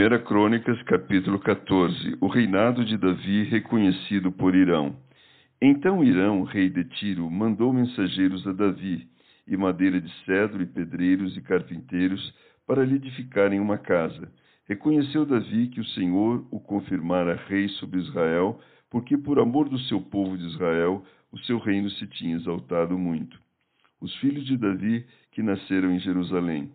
Primeira Crônicas, capítulo 14. O reinado de Davi reconhecido por Irão. Então Irão, rei de Tiro, mandou mensageiros a Davi, e madeira de cedro, e pedreiros e carpinteiros, para lhe edificarem uma casa. Reconheceu Davi que o Senhor o confirmara rei sobre Israel, porque por amor do seu povo de Israel, o seu reino se tinha exaltado muito. Os filhos de Davi que nasceram em Jerusalém.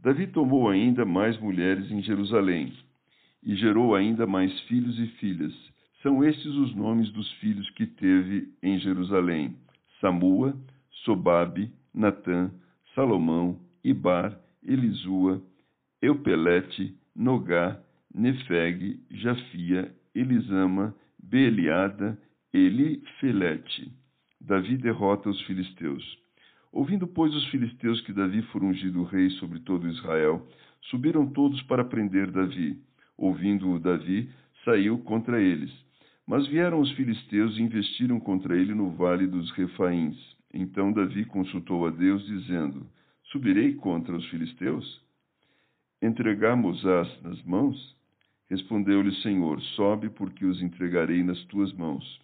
Davi tomou ainda mais mulheres em Jerusalém e gerou ainda mais filhos e filhas. São estes os nomes dos filhos que teve em Jerusalém: Samua, Sobabe, Natã, Salomão, Ibar, Elisua, Eupelete, Nogá, Nefeg, Jafia, Elisama, Beeliada, Elifelete. Davi derrota os filisteus. Ouvindo, pois, os filisteus que Davi for ungido rei sobre todo Israel, subiram todos para prender Davi. Ouvindo-o Davi, saiu contra eles. Mas vieram os filisteus e investiram contra ele no vale dos Refaíns. Então Davi consultou a Deus, dizendo: Subirei contra os filisteus? Entregamos-as nas mãos? Respondeu-lhe Senhor: Sobe, porque os entregarei nas tuas mãos.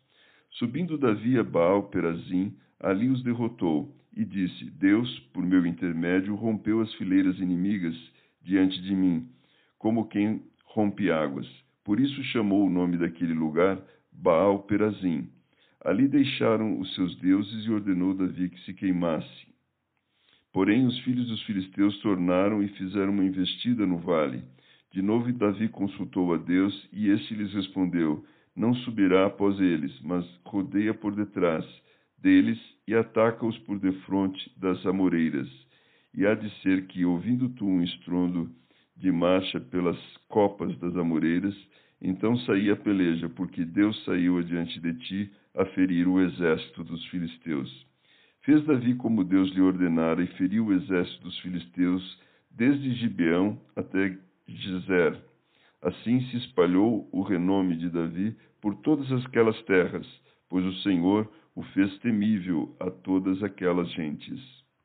Subindo Davi a Baal Perazim, ali os derrotou e disse: Deus, por meu intermédio, rompeu as fileiras inimigas diante de mim, como quem rompe águas. Por isso chamou o nome daquele lugar Baal Perazim. Ali deixaram os seus deuses e ordenou Davi que se queimasse. Porém, os filhos dos filisteus tornaram e fizeram uma investida no vale. De novo, Davi consultou a Deus e este lhes respondeu: Não subirá após eles, mas rodeia por detrás deles e ataca-os por defronte das amoreiras. E há de ser que, ouvindo tu um estrondo de marcha pelas copas das amoreiras, então saí a peleja, porque Deus saiu adiante de ti a ferir o exército dos filisteus. Fez Davi como Deus lhe ordenara e feriu o exército dos filisteus desde Gibeão até Gezer. Assim se espalhou o renome de Davi por todas aquelas terras, pois o Senhor o fez temível a todas aquelas gentes.